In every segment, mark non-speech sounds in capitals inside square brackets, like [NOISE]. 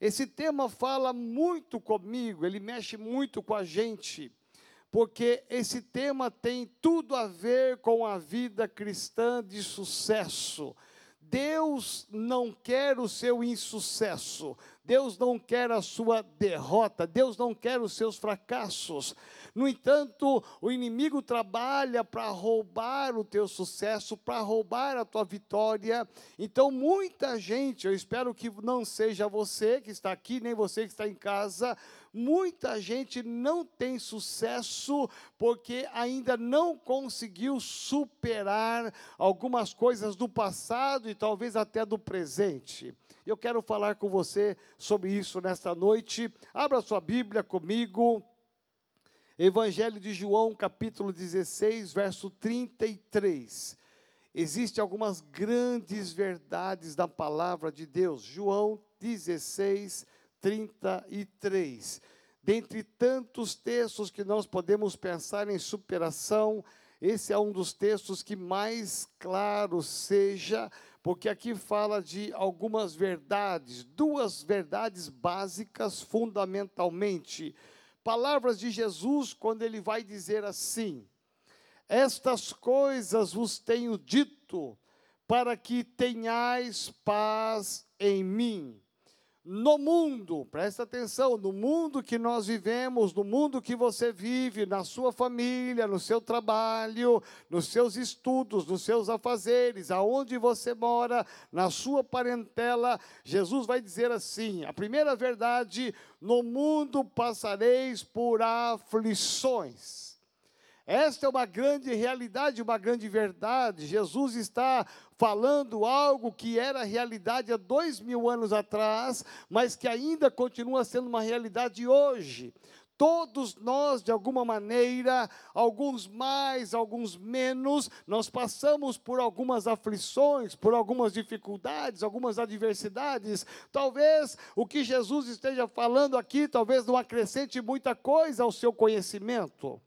Esse tema fala muito comigo, ele mexe muito com a gente, porque esse tema tem tudo a ver com a vida cristã de sucesso. Deus não quer o seu insucesso, Deus não quer a sua derrota, Deus não quer os seus fracassos. No entanto, o inimigo trabalha para roubar o teu sucesso, para roubar a tua vitória. Então, muita gente, eu espero que não seja você que está aqui, nem você que está em casa, muita gente não tem sucesso porque ainda não conseguiu superar algumas coisas do passado e talvez até do presente. Eu quero falar com você sobre isso nesta noite. Abra sua Bíblia comigo. Evangelho de João, capítulo 16, verso 33. Existem algumas grandes verdades da palavra de Deus. João 16, 33. Dentre tantos textos que nós podemos pensar em superação, esse é um dos textos que mais claro seja, porque aqui fala de algumas verdades, duas verdades básicas fundamentalmente palavras de Jesus quando ele vai dizer assim: Estas coisas vos tenho dito para que tenhais paz em mim no mundo, presta atenção, no mundo que nós vivemos, no mundo que você vive, na sua família, no seu trabalho, nos seus estudos, nos seus afazeres, aonde você mora, na sua parentela, Jesus vai dizer assim: a primeira verdade, no mundo passareis por aflições. Esta é uma grande realidade, uma grande verdade. Jesus está falando algo que era realidade há dois mil anos atrás, mas que ainda continua sendo uma realidade hoje. Todos nós, de alguma maneira, alguns mais, alguns menos, nós passamos por algumas aflições, por algumas dificuldades, algumas adversidades. Talvez o que Jesus esteja falando aqui, talvez não acrescente muita coisa ao seu conhecimento.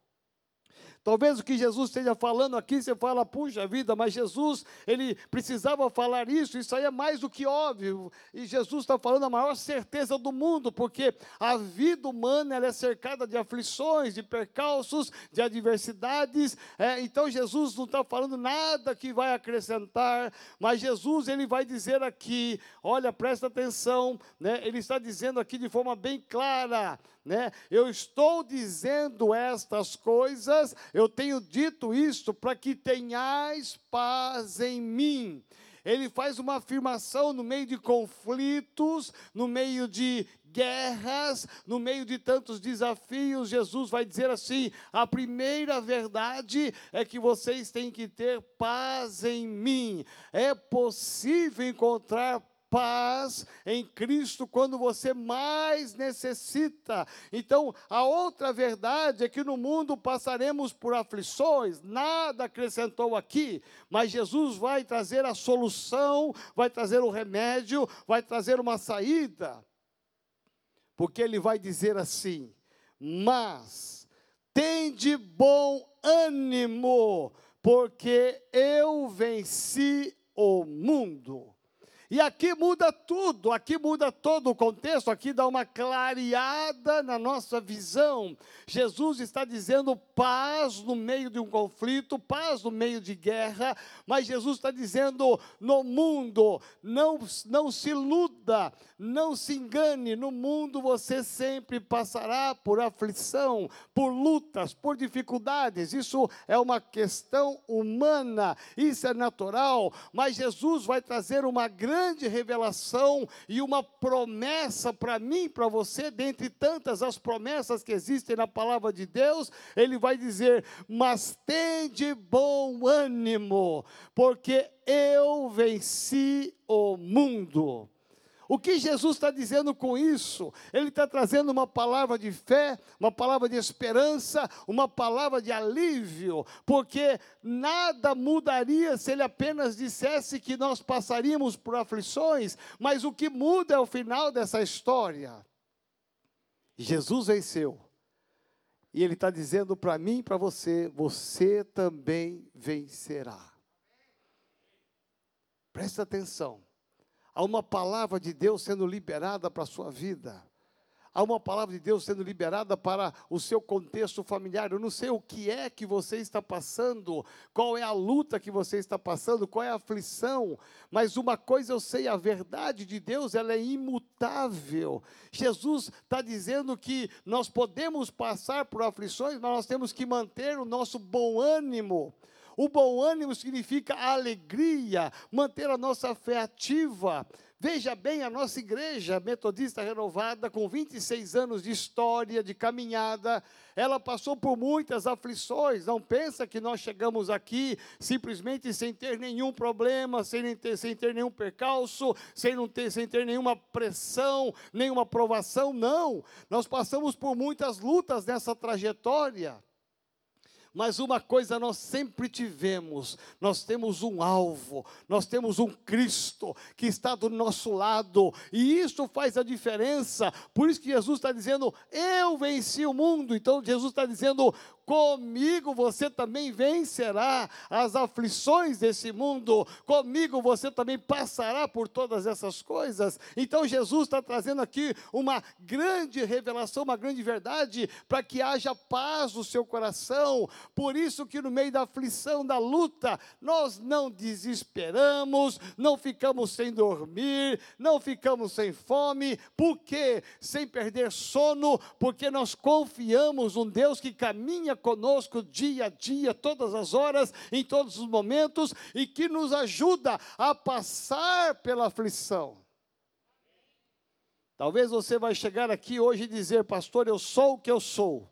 Talvez o que Jesus esteja falando aqui, você fala, puxa vida, mas Jesus, ele precisava falar isso, isso aí é mais do que óbvio. E Jesus está falando a maior certeza do mundo, porque a vida humana ela é cercada de aflições, de percalços, de adversidades. É, então Jesus não está falando nada que vai acrescentar, mas Jesus ele vai dizer aqui, olha, presta atenção, né? ele está dizendo aqui de forma bem clara, né? Eu estou dizendo estas coisas, eu tenho dito isto para que tenhais paz em mim. Ele faz uma afirmação no meio de conflitos, no meio de guerras, no meio de tantos desafios, Jesus vai dizer assim: a primeira verdade é que vocês têm que ter paz em mim. É possível encontrar paz em Cristo quando você mais necessita. Então, a outra verdade é que no mundo passaremos por aflições, nada acrescentou aqui, mas Jesus vai trazer a solução, vai trazer o remédio, vai trazer uma saída. Porque ele vai dizer assim: "Mas tende bom ânimo, porque eu venci o mundo." E aqui muda tudo, aqui muda todo o contexto, aqui dá uma clareada na nossa visão. Jesus está dizendo paz no meio de um conflito, paz no meio de guerra, mas Jesus está dizendo no mundo, não, não se iluda, não se engane, no mundo você sempre passará por aflição, por lutas, por dificuldades. Isso é uma questão humana, isso é natural, mas Jesus vai trazer uma grande grande revelação e uma promessa para mim, para você, dentre tantas as promessas que existem na palavra de Deus, ele vai dizer: Mas tende bom ânimo, porque eu venci o mundo. O que Jesus está dizendo com isso? Ele está trazendo uma palavra de fé, uma palavra de esperança, uma palavra de alívio, porque nada mudaria se ele apenas dissesse que nós passaríamos por aflições, mas o que muda é o final dessa história. Jesus venceu. E ele está dizendo para mim e para você: você também vencerá. Presta atenção. Há uma palavra de Deus sendo liberada para a sua vida há uma palavra de Deus sendo liberada para o seu contexto familiar. Eu não sei o que é que você está passando, qual é a luta que você está passando, qual é a aflição, mas uma coisa eu sei: a verdade de Deus ela é imutável. Jesus está dizendo que nós podemos passar por aflições, mas nós temos que manter o nosso bom ânimo. O bom ânimo significa alegria, manter a nossa fé ativa. Veja bem, a nossa igreja metodista renovada, com 26 anos de história, de caminhada, ela passou por muitas aflições. Não pensa que nós chegamos aqui simplesmente sem ter nenhum problema, sem ter, sem ter nenhum percalço, sem, não ter, sem ter nenhuma pressão, nenhuma provação. Não. Nós passamos por muitas lutas nessa trajetória. Mas uma coisa nós sempre tivemos: nós temos um alvo, nós temos um Cristo que está do nosso lado, e isso faz a diferença. Por isso que Jesus está dizendo: Eu venci o mundo. Então Jesus está dizendo: comigo você também vencerá as aflições desse mundo, comigo você também passará por todas essas coisas. Então Jesus está trazendo aqui uma grande revelação, uma grande verdade, para que haja paz no seu coração. Por isso que no meio da aflição, da luta, nós não desesperamos, não ficamos sem dormir, não ficamos sem fome, por quê? Sem perder sono, porque nós confiamos num Deus que caminha conosco dia a dia, todas as horas, em todos os momentos e que nos ajuda a passar pela aflição. Talvez você vai chegar aqui hoje e dizer, pastor, eu sou o que eu sou.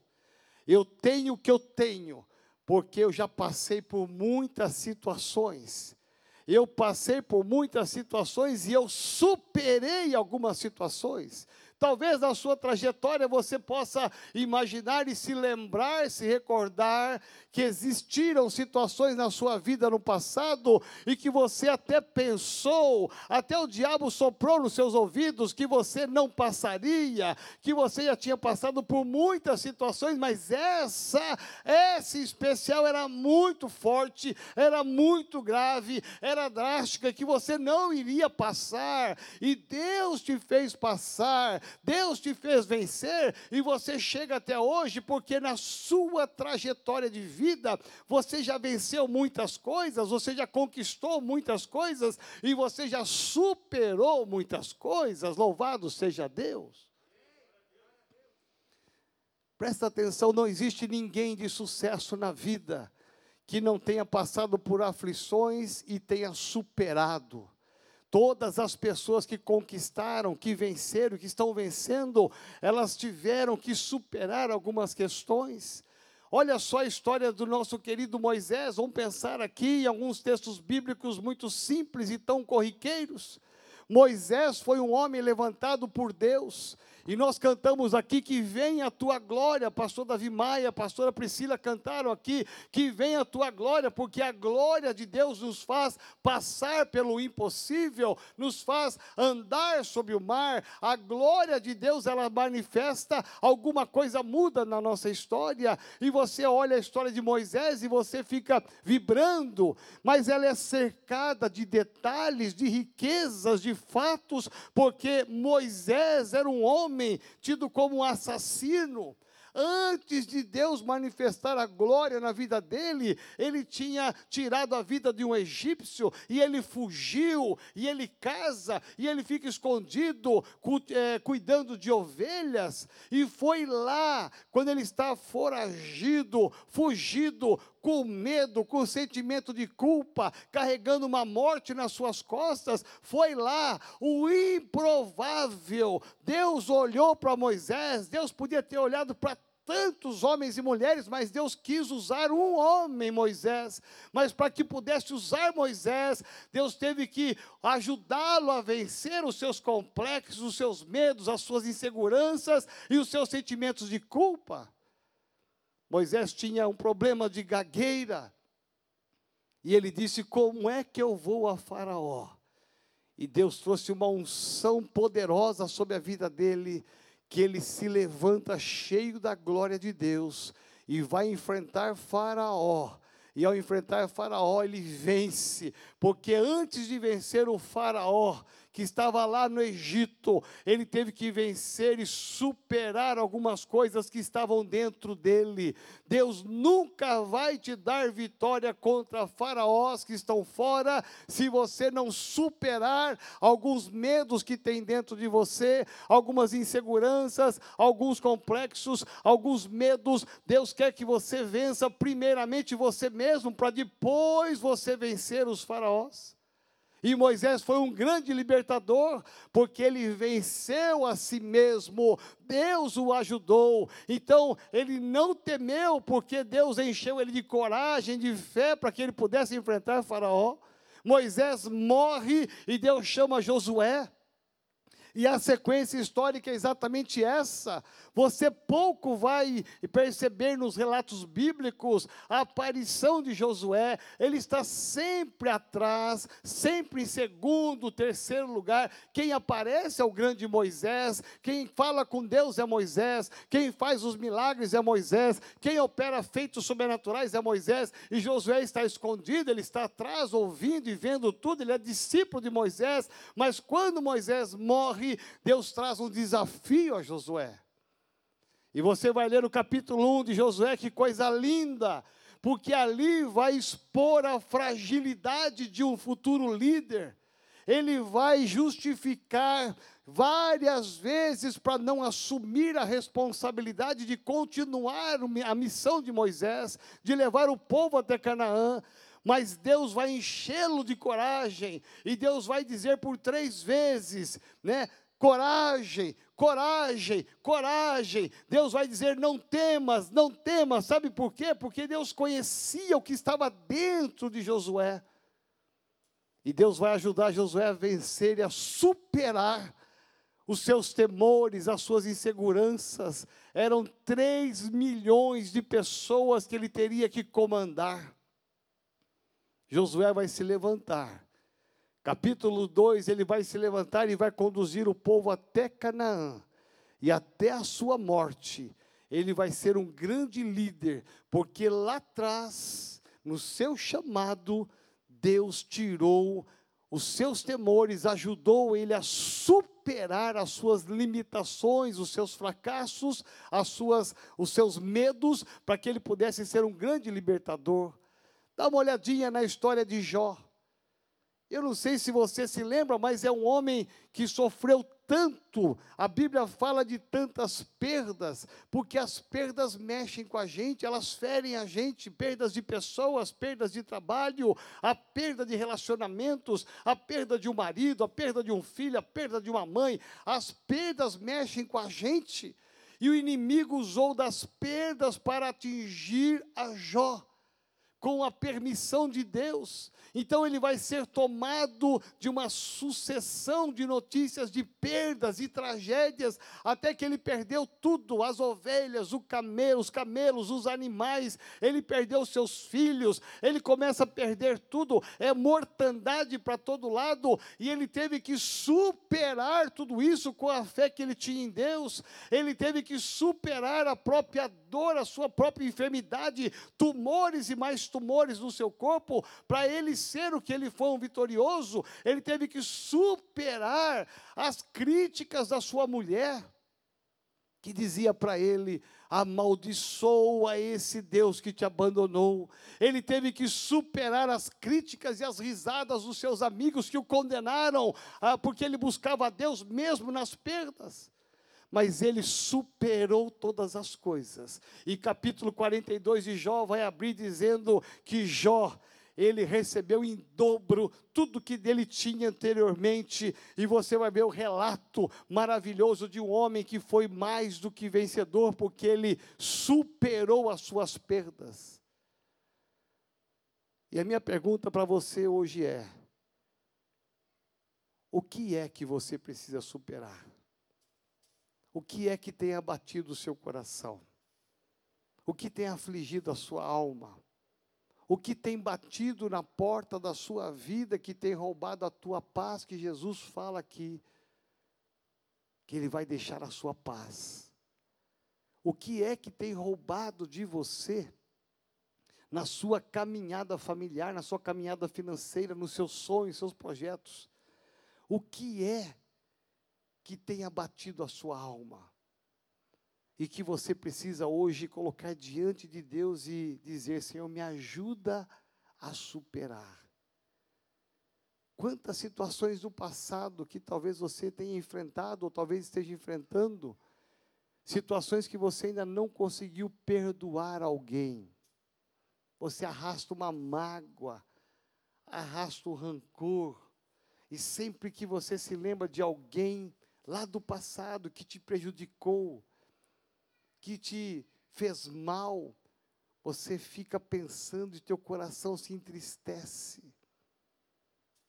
Eu tenho o que eu tenho, porque eu já passei por muitas situações. Eu passei por muitas situações e eu superei algumas situações. Talvez na sua trajetória você possa imaginar e se lembrar, se recordar que existiram situações na sua vida no passado e que você até pensou, até o diabo soprou nos seus ouvidos que você não passaria, que você já tinha passado por muitas situações, mas essa, essa especial era muito forte, era muito grave, era drástica, que você não iria passar, e Deus te fez passar, Deus te fez vencer, e você chega até hoje porque na sua trajetória de vida, você já venceu muitas coisas, você já conquistou muitas coisas e você já superou muitas coisas. Louvado seja Deus. Presta atenção, não existe ninguém de sucesso na vida que não tenha passado por aflições e tenha superado. Todas as pessoas que conquistaram, que venceram, que estão vencendo, elas tiveram que superar algumas questões. Olha só a história do nosso querido Moisés. Vamos pensar aqui em alguns textos bíblicos muito simples e tão corriqueiros. Moisés foi um homem levantado por Deus, e nós cantamos aqui que vem a tua glória, pastor Davi Maia, pastora Priscila cantaram aqui que vem a tua glória, porque a glória de Deus nos faz passar pelo impossível, nos faz andar sobre o mar. A glória de Deus ela manifesta alguma coisa muda na nossa história, e você olha a história de Moisés e você fica vibrando, mas ela é cercada de detalhes, de riquezas, de fatos, porque Moisés era um homem homem tido como um assassino, Antes de Deus manifestar a glória na vida dele, ele tinha tirado a vida de um egípcio e ele fugiu, e ele casa, e ele fica escondido, cu, é, cuidando de ovelhas, e foi lá, quando ele está foragido, fugido, com medo, com sentimento de culpa, carregando uma morte nas suas costas, foi lá, o improvável. Deus olhou para Moisés, Deus podia ter olhado para tantos homens e mulheres, mas Deus quis usar um homem, Moisés. Mas para que pudesse usar Moisés, Deus teve que ajudá-lo a vencer os seus complexos, os seus medos, as suas inseguranças e os seus sentimentos de culpa. Moisés tinha um problema de gagueira. E ele disse: Como é que eu vou a Faraó? E Deus trouxe uma unção poderosa sobre a vida dele que ele se levanta cheio da glória de Deus e vai enfrentar Faraó. E ao enfrentar Faraó, ele vence, porque antes de vencer o Faraó, que estava lá no Egito, ele teve que vencer e superar algumas coisas que estavam dentro dele. Deus nunca vai te dar vitória contra faraós que estão fora, se você não superar alguns medos que tem dentro de você, algumas inseguranças, alguns complexos, alguns medos. Deus quer que você vença primeiramente você mesmo, para depois você vencer os faraós. E Moisés foi um grande libertador, porque ele venceu a si mesmo, Deus o ajudou. Então, ele não temeu, porque Deus encheu ele de coragem, de fé, para que ele pudesse enfrentar Faraó. Moisés morre e Deus chama Josué. E a sequência histórica é exatamente essa. Você pouco vai perceber nos relatos bíblicos a aparição de Josué. Ele está sempre atrás, sempre em segundo, terceiro lugar. Quem aparece é o grande Moisés. Quem fala com Deus é Moisés. Quem faz os milagres é Moisés. Quem opera feitos sobrenaturais é Moisés. E Josué está escondido, ele está atrás, ouvindo e vendo tudo. Ele é discípulo de Moisés. Mas quando Moisés morre, Deus traz um desafio a Josué. E você vai ler o capítulo 1 de Josué, que coisa linda, porque ali vai expor a fragilidade de um futuro líder. Ele vai justificar várias vezes para não assumir a responsabilidade de continuar a missão de Moisés, de levar o povo até Canaã. Mas Deus vai enchê-lo de coragem, e Deus vai dizer por três vezes, né? Coragem, coragem, coragem. Deus vai dizer: não temas, não temas. Sabe por quê? Porque Deus conhecia o que estava dentro de Josué. E Deus vai ajudar Josué a vencer e a superar os seus temores, as suas inseguranças. Eram três milhões de pessoas que ele teria que comandar. Josué vai se levantar Capítulo 2, ele vai se levantar e vai conduzir o povo até Canaã. E até a sua morte, ele vai ser um grande líder, porque lá atrás, no seu chamado, Deus tirou os seus temores, ajudou ele a superar as suas limitações, os seus fracassos, as suas, os seus medos, para que ele pudesse ser um grande libertador. Dá uma olhadinha na história de Jó. Eu não sei se você se lembra, mas é um homem que sofreu tanto, a Bíblia fala de tantas perdas, porque as perdas mexem com a gente, elas ferem a gente, perdas de pessoas, perdas de trabalho, a perda de relacionamentos, a perda de um marido, a perda de um filho, a perda de uma mãe, as perdas mexem com a gente. E o inimigo usou das perdas para atingir a Jó com a permissão de Deus. Então ele vai ser tomado de uma sucessão de notícias de perdas e tragédias, até que ele perdeu tudo: as ovelhas, o camelo, os camelos, os animais, ele perdeu seus filhos, ele começa a perder tudo, é mortandade para todo lado, e ele teve que superar tudo isso com a fé que ele tinha em Deus, ele teve que superar a própria dor, a sua própria enfermidade, tumores e mais tumores no seu corpo, para ele ser o que ele foi um vitorioso, ele teve que superar as críticas da sua mulher, que dizia para ele: amaldiçoa esse Deus que te abandonou. Ele teve que superar as críticas e as risadas dos seus amigos que o condenaram, ah, porque ele buscava a Deus mesmo nas perdas mas ele superou todas as coisas. E capítulo 42 de Jó vai abrir dizendo que Jó, ele recebeu em dobro tudo que dele tinha anteriormente, e você vai ver o relato maravilhoso de um homem que foi mais do que vencedor, porque ele superou as suas perdas. E a minha pergunta para você hoje é: o que é que você precisa superar? O que é que tem abatido o seu coração? O que tem afligido a sua alma? O que tem batido na porta da sua vida, que tem roubado a tua paz, que Jesus fala aqui, que Ele vai deixar a sua paz. O que é que tem roubado de você na sua caminhada familiar, na sua caminhada financeira, nos seus sonhos, seus projetos? O que é que tem abatido a sua alma? E que você precisa hoje colocar diante de Deus e dizer: Senhor, me ajuda a superar. Quantas situações do passado que talvez você tenha enfrentado, ou talvez esteja enfrentando, situações que você ainda não conseguiu perdoar alguém. Você arrasta uma mágoa, arrasta o rancor, e sempre que você se lembra de alguém lá do passado que te prejudicou, que te fez mal, você fica pensando e teu coração se entristece.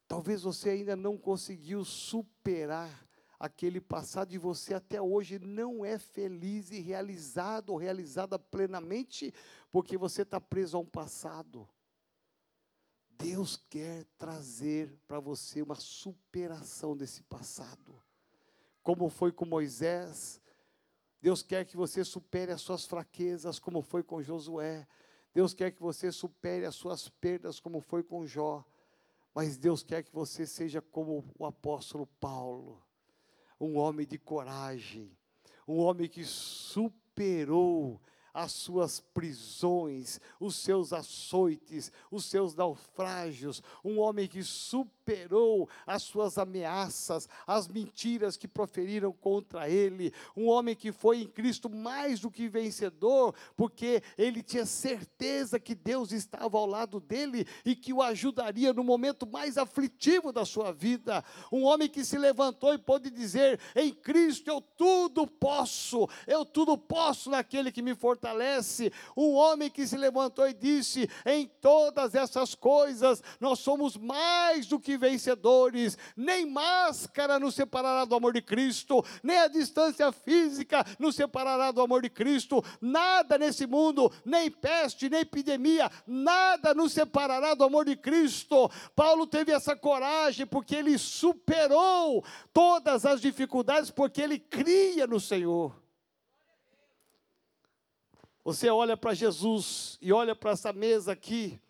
Talvez você ainda não conseguiu superar aquele passado e você até hoje não é feliz e realizado ou realizada plenamente, porque você está preso a um passado. Deus quer trazer para você uma superação desse passado. Como foi com Moisés, Deus quer que você supere as suas fraquezas, como foi com Josué. Deus quer que você supere as suas perdas, como foi com Jó. Mas Deus quer que você seja como o apóstolo Paulo, um homem de coragem, um homem que superou as suas prisões, os seus açoites, os seus naufrágios, um homem que superou as suas ameaças, as mentiras que proferiram contra ele, um homem que foi em Cristo mais do que vencedor, porque ele tinha certeza que Deus estava ao lado dele e que o ajudaria no momento mais aflitivo da sua vida, um homem que se levantou e pôde dizer: em Cristo eu tudo posso, eu tudo posso naquele que me fortalece. Um homem que se levantou e disse: Em todas essas coisas nós somos mais do que vencedores. Nem máscara nos separará do amor de Cristo, nem a distância física nos separará do amor de Cristo. Nada nesse mundo, nem peste, nem epidemia, nada nos separará do amor de Cristo. Paulo teve essa coragem porque ele superou todas as dificuldades, porque ele cria no Senhor. Você olha para Jesus e olha para essa mesa aqui,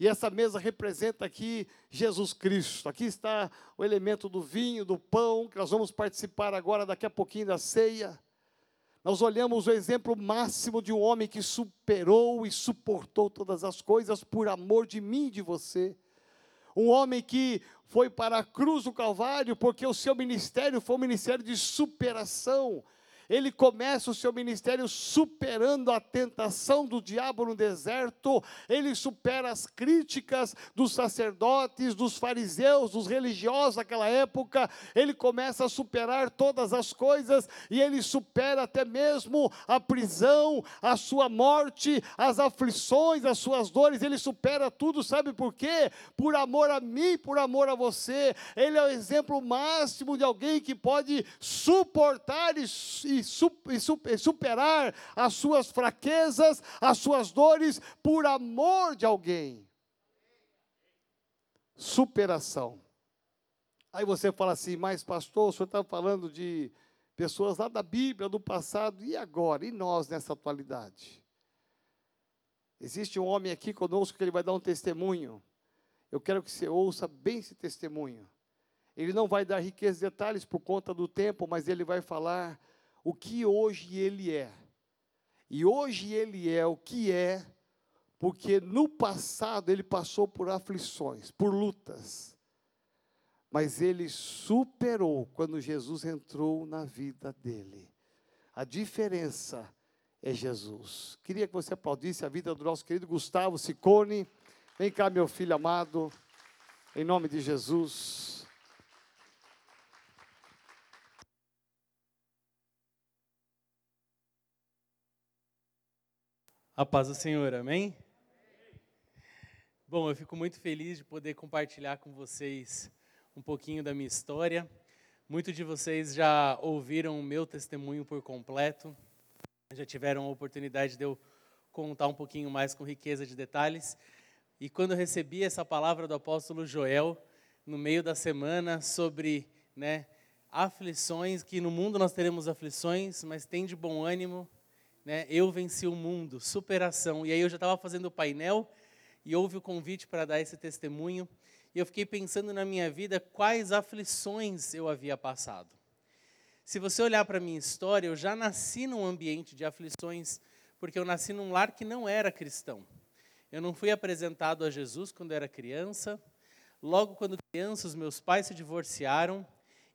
e essa mesa representa aqui Jesus Cristo. Aqui está o elemento do vinho, do pão, que nós vamos participar agora, daqui a pouquinho, da ceia. Nós olhamos o exemplo máximo de um homem que superou e suportou todas as coisas por amor de mim e de você. Um homem que foi para a cruz do Calvário porque o seu ministério foi um ministério de superação ele começa o seu ministério superando a tentação do diabo no deserto, ele supera as críticas dos sacerdotes, dos fariseus, dos religiosos daquela época, ele começa a superar todas as coisas e ele supera até mesmo a prisão, a sua morte, as aflições, as suas dores, ele supera tudo, sabe por quê? Por amor a mim, por amor a você. Ele é o exemplo máximo de alguém que pode suportar e, superar as suas fraquezas, as suas dores, por amor de alguém. Superação. Aí você fala assim, mas pastor, o senhor está falando de pessoas lá da Bíblia, do passado, e agora? E nós nessa atualidade? Existe um homem aqui conosco que ele vai dar um testemunho. Eu quero que você ouça bem esse testemunho. Ele não vai dar riqueza e detalhes por conta do tempo, mas ele vai falar o que hoje ele é. E hoje ele é o que é, porque no passado ele passou por aflições, por lutas. Mas ele superou quando Jesus entrou na vida dele. A diferença é Jesus. Queria que você aplaudisse a vida do nosso querido Gustavo Sicone. Vem cá, meu filho amado, em nome de Jesus. A paz do Senhor, amém? Bom, eu fico muito feliz de poder compartilhar com vocês um pouquinho da minha história. Muitos de vocês já ouviram o meu testemunho por completo, já tiveram a oportunidade de eu contar um pouquinho mais com riqueza de detalhes. E quando eu recebi essa palavra do apóstolo Joel, no meio da semana, sobre né, aflições, que no mundo nós teremos aflições, mas tem de bom ânimo, né, Eu Venci o Mundo, superação. E aí eu já estava fazendo o painel e houve o convite para dar esse testemunho. e eu fiquei pensando na minha vida quais aflições eu havia passado. Se você olhar para a minha história, eu já nasci num ambiente de aflições, porque eu nasci num lar que não era cristão. Eu não fui apresentado a Jesus quando era criança. Logo quando criança, os meus pais se divorciaram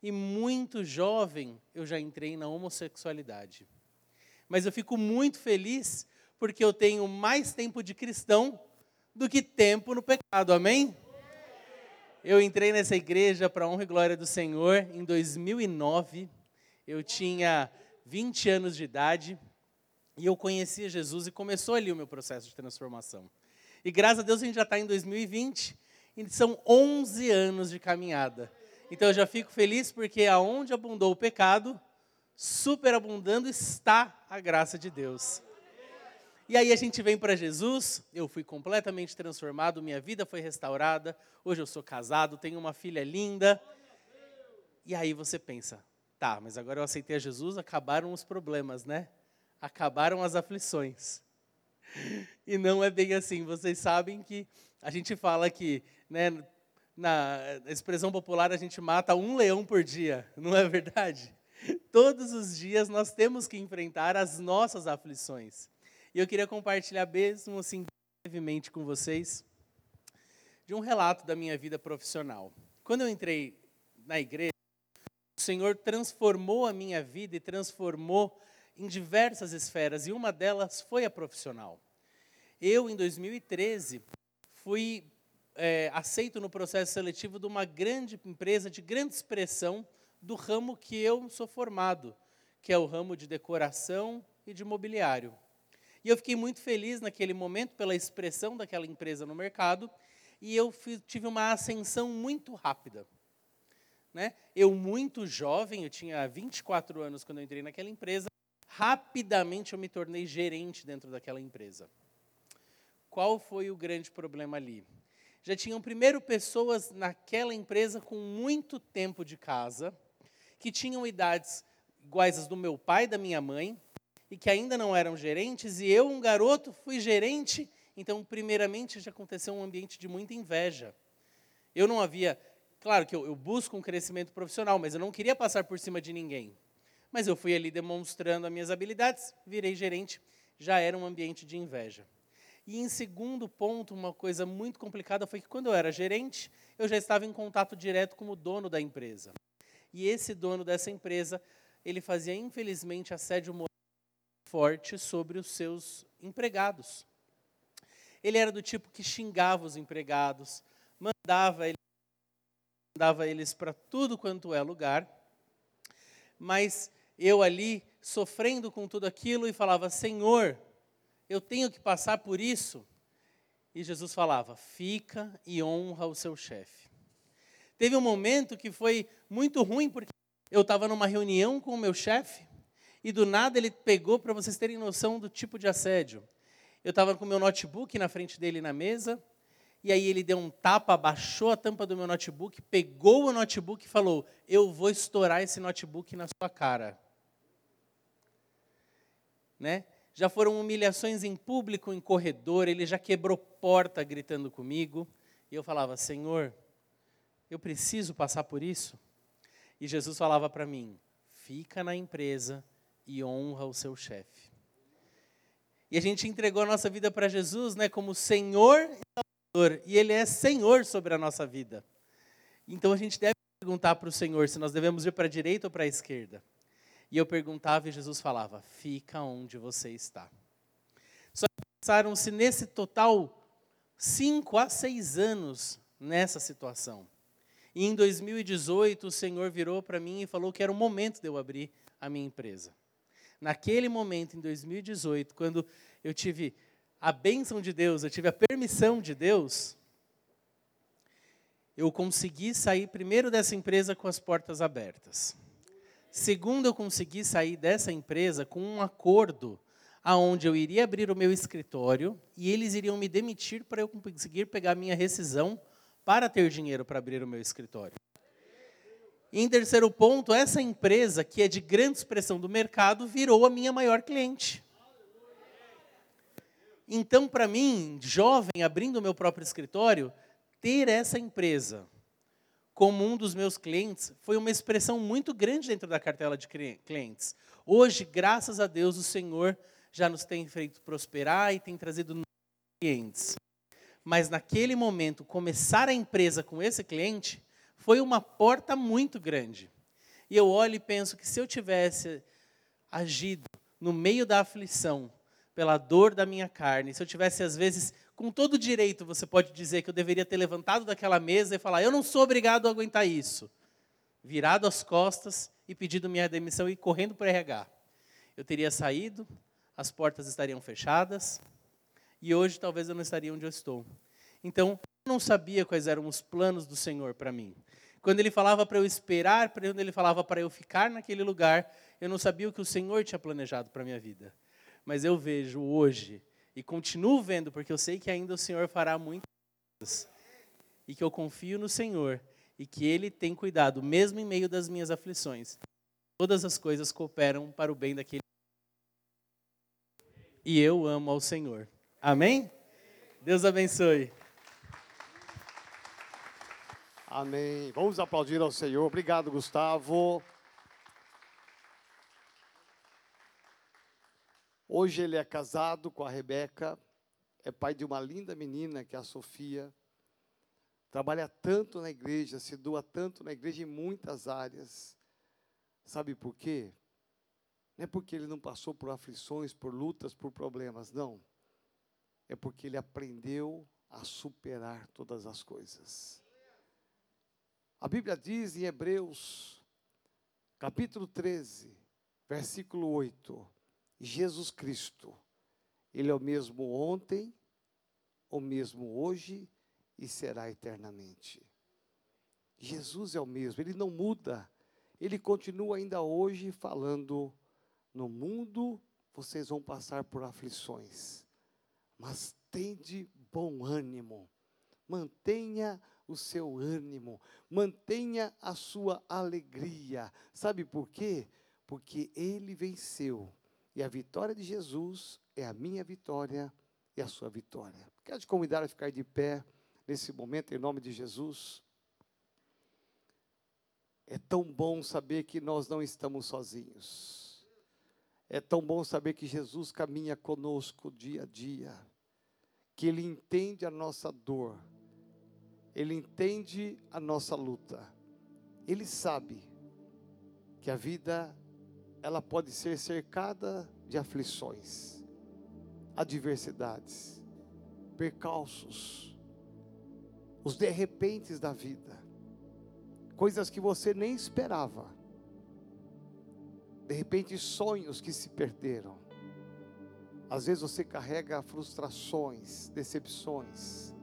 e muito jovem eu já entrei na homossexualidade. Mas eu fico muito feliz porque eu tenho mais tempo de cristão do que tempo no pecado. Amém? Eu entrei nessa igreja para honra e glória do Senhor em 2009. Eu tinha 20 anos de idade e eu conhecia Jesus e começou ali o meu processo de transformação. E graças a Deus a gente já está em 2020 e são 11 anos de caminhada. Então eu já fico feliz porque aonde abundou o pecado, superabundando está a graça de Deus. E aí a gente vem para Jesus, eu fui completamente transformado, minha vida foi restaurada, hoje eu sou casado, tenho uma filha linda. E aí você pensa, tá, mas agora eu aceitei a Jesus, acabaram os problemas, né? Acabaram as aflições. [LAUGHS] E não é bem assim, vocês sabem que a gente fala que, né, na expressão popular, a gente mata um leão por dia, não é verdade? [LAUGHS] Todos os dias nós temos que enfrentar as nossas aflições. E eu queria compartilhar mesmo assim brevemente com vocês de um relato da minha vida profissional. Quando eu entrei na igreja, o Senhor transformou a minha vida e transformou em diversas esferas, e uma delas foi a profissional. Eu, em 2013, fui é, aceito no processo seletivo de uma grande empresa de grande expressão do ramo que eu sou formado, que é o ramo de decoração e de mobiliário. E eu fiquei muito feliz naquele momento pela expressão daquela empresa no mercado, e eu tive uma ascensão muito rápida. Né? Eu, muito jovem, eu tinha 24 anos quando eu entrei naquela empresa, rapidamente eu me tornei gerente dentro daquela empresa. Qual foi o grande problema ali? Já tinham primeiro pessoas naquela empresa com muito tempo de casa, que tinham idades iguais às do meu pai e da minha mãe, e que ainda não eram gerentes, e eu, um garoto, fui gerente. Então, primeiramente, já aconteceu um ambiente de muita inveja. Eu não havia. Claro que eu, eu busco um crescimento profissional, mas eu não queria passar por cima de ninguém. Mas eu fui ali demonstrando as minhas habilidades, virei gerente, já era um ambiente de inveja. E em segundo ponto, uma coisa muito complicada foi que quando eu era gerente, eu já estava em contato direto com o dono da empresa. E esse dono dessa empresa, ele fazia infelizmente assédio moral forte sobre os seus empregados. Ele era do tipo que xingava os empregados, mandava, mandava eles para tudo quanto é lugar, mas eu ali sofrendo com tudo aquilo e falava: Senhor, eu tenho que passar por isso. E Jesus falava: fica e honra o seu chefe. Teve um momento que foi muito ruim, porque eu estava numa reunião com o meu chefe, e do nada ele pegou, para vocês terem noção do tipo de assédio. Eu estava com o meu notebook na frente dele na mesa, e aí ele deu um tapa, abaixou a tampa do meu notebook, pegou o notebook e falou: Eu vou estourar esse notebook na sua cara. Né? Já foram humilhações em público, em corredor, ele já quebrou porta gritando comigo. E eu falava: Senhor, eu preciso passar por isso? E Jesus falava para mim: Fica na empresa e honra o seu chefe. E a gente entregou a nossa vida para Jesus, né, como Senhor e Salvador, e Ele é Senhor sobre a nossa vida. Então a gente deve perguntar para o Senhor se nós devemos ir para a direita ou para a esquerda. E eu perguntava e Jesus falava: Fica onde você está. Só passaram-se nesse total cinco a seis anos nessa situação. E em 2018 o Senhor virou para mim e falou que era o momento de eu abrir a minha empresa naquele momento, em 2018, quando eu tive a bênção de Deus, eu tive a permissão de Deus, eu consegui sair primeiro dessa empresa com as portas abertas. Segundo, eu consegui sair dessa empresa com um acordo aonde eu iria abrir o meu escritório e eles iriam me demitir para eu conseguir pegar minha rescisão para ter dinheiro para abrir o meu escritório. E em terceiro ponto, essa empresa, que é de grande expressão do mercado, virou a minha maior cliente. Então, para mim, jovem, abrindo o meu próprio escritório, ter essa empresa como um dos meus clientes foi uma expressão muito grande dentro da cartela de clientes. Hoje, graças a Deus, o Senhor já nos tem feito prosperar e tem trazido novos clientes. Mas naquele momento, começar a empresa com esse cliente foi uma porta muito grande. E eu olho e penso que se eu tivesse agido no meio da aflição, pela dor da minha carne, se eu tivesse, às vezes, com todo direito, você pode dizer que eu deveria ter levantado daquela mesa e falar: eu não sou obrigado a aguentar isso. Virado as costas e pedido minha demissão e correndo para RH. Eu teria saído, as portas estariam fechadas e hoje talvez eu não estaria onde eu estou. Então, eu não sabia quais eram os planos do Senhor para mim. Quando ele falava para eu esperar, quando ele falava para eu ficar naquele lugar, eu não sabia o que o Senhor tinha planejado para minha vida. Mas eu vejo hoje, e continuo vendo, porque eu sei que ainda o Senhor fará muitas coisas, e que eu confio no Senhor, e que Ele tem cuidado, mesmo em meio das minhas aflições. Todas as coisas cooperam para o bem daquele. E eu amo ao Senhor. Amém? Deus abençoe. Amém. Vamos aplaudir ao Senhor. Obrigado, Gustavo. Hoje ele é casado com a Rebeca, é pai de uma linda menina que é a Sofia. Trabalha tanto na igreja, se doa tanto na igreja em muitas áreas. Sabe por quê? Não é porque ele não passou por aflições, por lutas, por problemas, não. É porque ele aprendeu a superar todas as coisas. A Bíblia diz em Hebreus, capítulo 13, versículo 8: Jesus Cristo, Ele é o mesmo ontem, o mesmo hoje e será eternamente. Jesus é o mesmo, Ele não muda, Ele continua ainda hoje falando: no mundo vocês vão passar por aflições, mas tende bom ânimo, mantenha o seu ânimo, mantenha a sua alegria. Sabe por quê? Porque ele venceu. E a vitória de Jesus é a minha vitória e a sua vitória. Quero te convidar a ficar de pé nesse momento, em nome de Jesus. É tão bom saber que nós não estamos sozinhos. É tão bom saber que Jesus caminha conosco dia a dia, que Ele entende a nossa dor ele entende a nossa luta. Ele sabe que a vida ela pode ser cercada de aflições, adversidades, percalços, os de repentes da vida, coisas que você nem esperava. De repente, sonhos que se perderam. Às vezes você carrega frustrações, decepções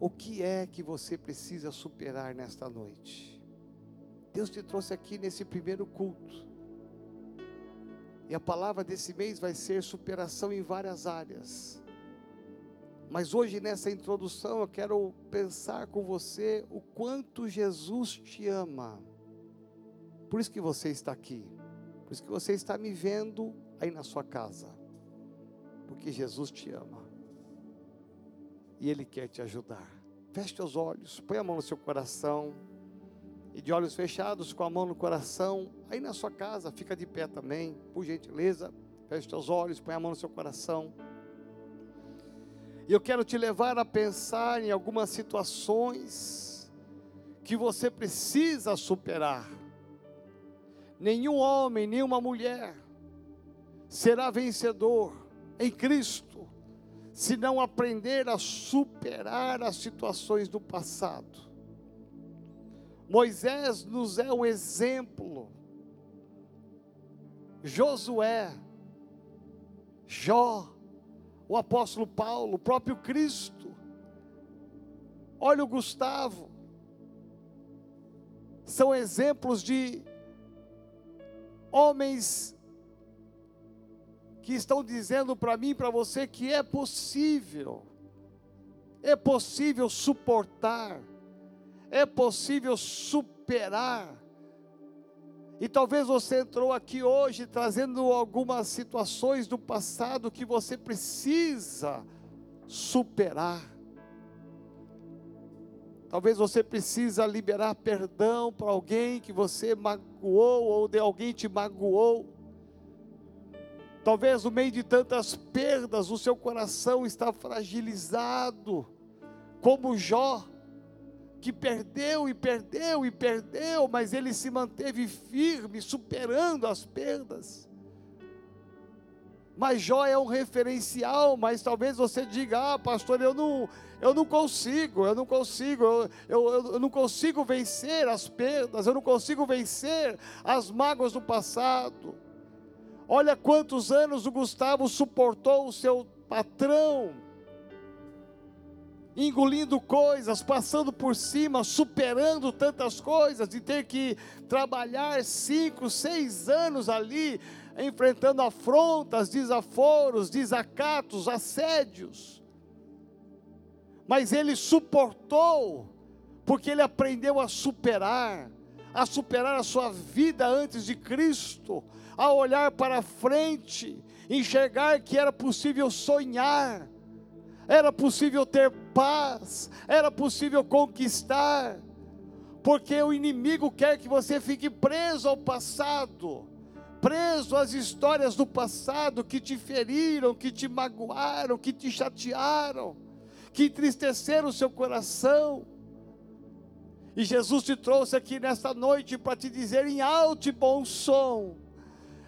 o que é que você precisa superar nesta noite? Deus te trouxe aqui nesse primeiro culto. E a palavra desse mês vai ser superação em várias áreas. Mas hoje, nessa introdução, eu quero pensar com você o quanto Jesus te ama. Por isso que você está aqui. Por isso que você está me vendo aí na sua casa. Porque Jesus te ama e Ele quer te ajudar. Feche os olhos, põe a mão no seu coração. E de olhos fechados, com a mão no coração, aí na sua casa, fica de pé também, por gentileza. Feche os olhos, põe a mão no seu coração. E eu quero te levar a pensar em algumas situações que você precisa superar. Nenhum homem, nenhuma mulher será vencedor em Cristo se não aprender a superar as situações do passado. Moisés nos é um exemplo. Josué, Jó, o apóstolo Paulo, o próprio Cristo. Olha o Gustavo. São exemplos de homens que estão dizendo para mim e para você que é possível, é possível suportar, é possível superar. E talvez você entrou aqui hoje trazendo algumas situações do passado que você precisa superar. Talvez você precisa liberar perdão para alguém que você magoou ou de alguém te magoou. Talvez no meio de tantas perdas, o seu coração está fragilizado, como Jó, que perdeu e perdeu e perdeu, mas ele se manteve firme, superando as perdas. Mas Jó é um referencial, mas talvez você diga: "Ah, pastor, eu não eu não consigo, eu não consigo, eu, eu, eu não consigo vencer as perdas, eu não consigo vencer as mágoas do passado. Olha quantos anos o Gustavo suportou o seu patrão, engolindo coisas, passando por cima, superando tantas coisas, e ter que trabalhar cinco, seis anos ali, enfrentando afrontas, desaforos, desacatos, assédios. Mas ele suportou, porque ele aprendeu a superar, a superar a sua vida antes de Cristo, a olhar para frente, enxergar que era possível sonhar, era possível ter paz, era possível conquistar, porque o inimigo quer que você fique preso ao passado, preso às histórias do passado que te feriram, que te magoaram, que te chatearam que entristeceram o seu coração. E Jesus te trouxe aqui nesta noite para te dizer em alto e bom som.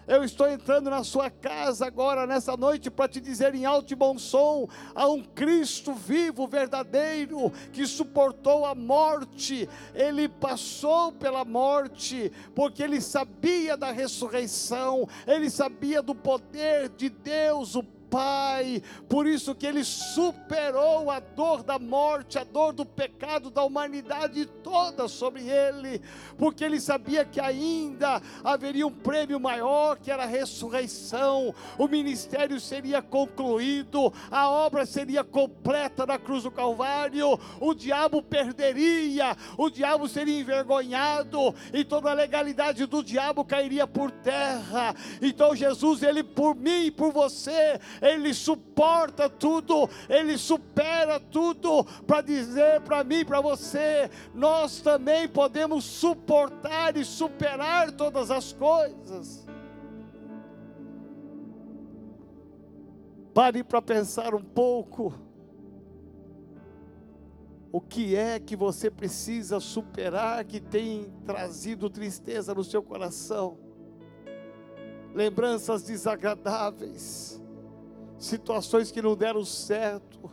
Eu estou entrando na sua casa agora, nessa noite, para te dizer em alto e bom som: há um Cristo vivo, verdadeiro, que suportou a morte, ele passou pela morte, porque ele sabia da ressurreição, ele sabia do poder de Deus, o Pai, por isso que ele superou a dor da morte, a dor do pecado da humanidade toda sobre ele, porque ele sabia que ainda haveria um prêmio maior, que era a ressurreição, o ministério seria concluído, a obra seria completa na cruz do Calvário, o diabo perderia, o diabo seria envergonhado, e toda a legalidade do diabo cairia por terra. Então Jesus, ele por mim e por você, ele suporta tudo, Ele supera tudo, para dizer para mim, para você, nós também podemos suportar e superar todas as coisas. Pare para pensar um pouco. O que é que você precisa superar que tem trazido tristeza no seu coração? Lembranças desagradáveis situações que não deram certo,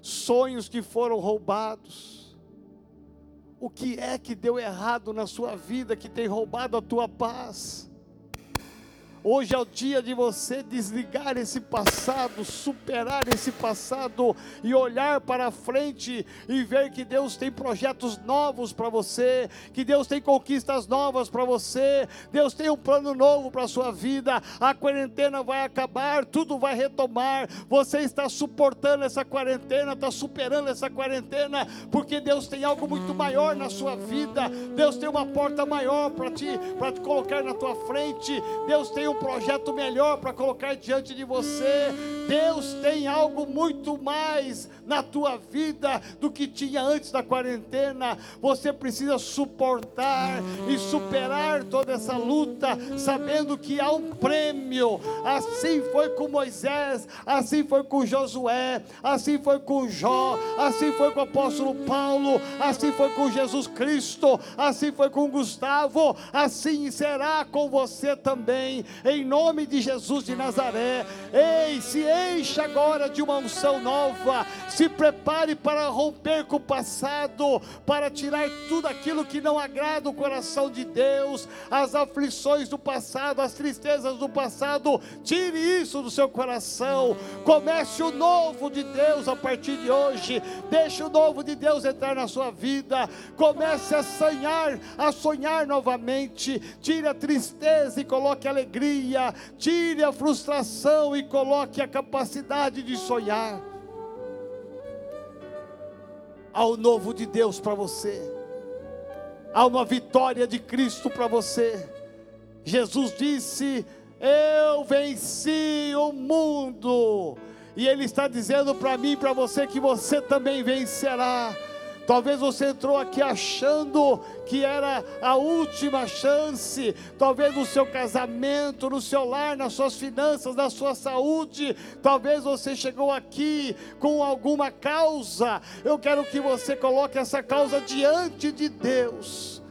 sonhos que foram roubados. O que é que deu errado na sua vida que tem roubado a tua paz? Hoje é o dia de você desligar esse passado, superar esse passado e olhar para frente e ver que Deus tem projetos novos para você, que Deus tem conquistas novas para você, Deus tem um plano novo para a sua vida. A quarentena vai acabar, tudo vai retomar. Você está suportando essa quarentena, está superando essa quarentena, porque Deus tem algo muito maior na sua vida. Deus tem uma porta maior para te, te colocar na tua frente. Deus tem um projeto melhor para colocar diante de você. Deus tem algo muito mais na tua vida do que tinha antes da quarentena. Você precisa suportar e superar toda essa luta, sabendo que há um prêmio. Assim foi com Moisés, assim foi com Josué, assim foi com Jó, assim foi com o apóstolo Paulo, assim foi com Jesus Cristo, assim foi com Gustavo, assim será com você também em nome de Jesus de Nazaré. Ei, se enche agora de uma unção nova, se prepare para romper com o passado, para tirar tudo aquilo que não agrada o coração de Deus, as aflições do passado, as tristezas do passado, tire isso do seu coração. Comece o novo de Deus a partir de hoje. Deixe o novo de Deus entrar na sua vida. Comece a sonhar, a sonhar novamente. Tire a tristeza e coloque alegria tire a frustração e coloque a capacidade de sonhar. Há o novo de Deus para você, há uma vitória de Cristo para você. Jesus disse: Eu venci o mundo, e Ele está dizendo para mim e para você que você também vencerá Talvez você entrou aqui achando que era a última chance, talvez no seu casamento, no seu lar, nas suas finanças, na sua saúde. Talvez você chegou aqui com alguma causa. Eu quero que você coloque essa causa diante de Deus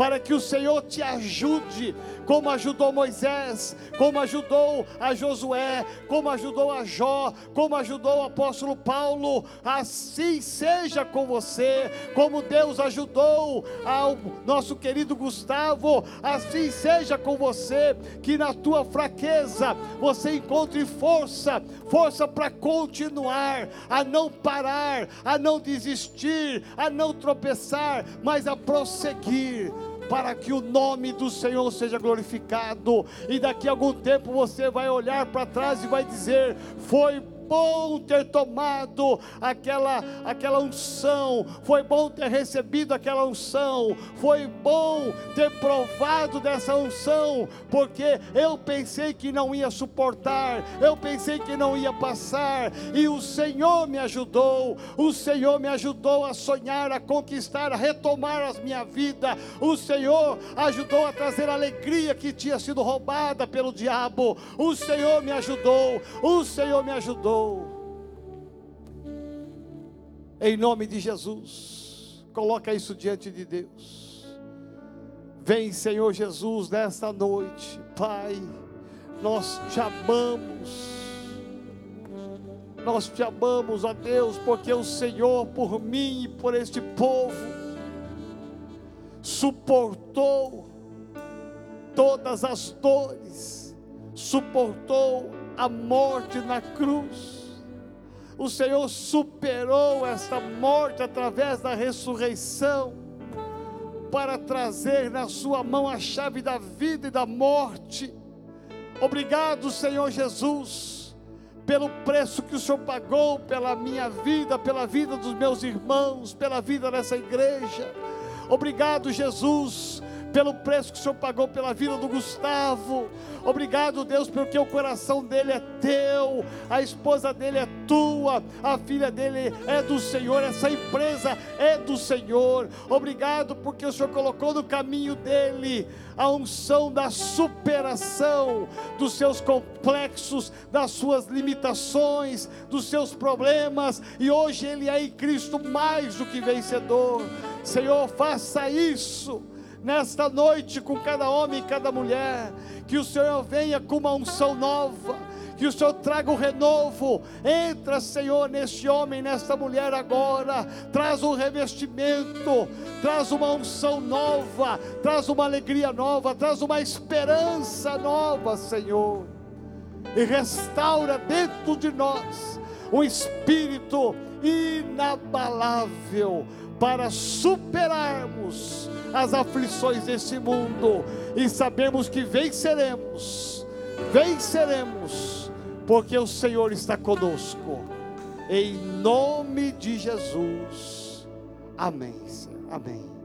para que o Senhor te ajude, como ajudou Moisés, como ajudou a Josué, como ajudou a Jó, como ajudou o apóstolo Paulo. Assim seja com você, como Deus ajudou ao nosso querido Gustavo, assim seja com você, que na tua fraqueza você encontre força, força para continuar, a não parar, a não desistir, a não tropeçar, mas a prosseguir para que o nome do Senhor seja glorificado. E daqui a algum tempo você vai olhar para trás e vai dizer: Foi bom ter tomado aquela, aquela unção, foi bom ter recebido aquela unção, foi bom ter provado dessa unção, porque eu pensei que não ia suportar, eu pensei que não ia passar, e o Senhor me ajudou, o Senhor me ajudou a sonhar, a conquistar, a retomar a minha vida, o Senhor ajudou a trazer a alegria que tinha sido roubada pelo diabo, o Senhor me ajudou, o Senhor me ajudou. Em nome de Jesus, coloca isso diante de Deus. Vem, Senhor Jesus, nesta noite, Pai, nós te amamos. Nós te amamos, ó Deus, porque o Senhor, por mim e por este povo, suportou todas as dores, suportou a morte na cruz. O Senhor superou esta morte através da ressurreição, para trazer na Sua mão a chave da vida e da morte. Obrigado, Senhor Jesus, pelo preço que o Senhor pagou pela minha vida, pela vida dos meus irmãos, pela vida dessa igreja. Obrigado, Jesus, pelo preço que o Senhor pagou pela vida do Gustavo. Obrigado, Deus, porque o coração dele é teu, a esposa dele é tua, a filha dele é do Senhor, essa empresa é do Senhor. Obrigado porque o Senhor colocou no caminho dele a unção da superação dos seus complexos, das suas limitações, dos seus problemas, e hoje ele é em Cristo mais do que vencedor. Senhor, faça isso nesta noite com cada homem e cada mulher. Que o Senhor venha com uma unção nova. Que o Senhor traga o renovo. Entra, Senhor, neste homem, nesta mulher agora. Traz um revestimento. Traz uma unção nova. Traz uma alegria nova. Traz uma esperança nova, Senhor. E restaura dentro de nós um espírito inabalável para superarmos as aflições desse mundo e sabemos que venceremos, venceremos, porque o Senhor está conosco, em nome de Jesus. Amém, Senhor. Amém.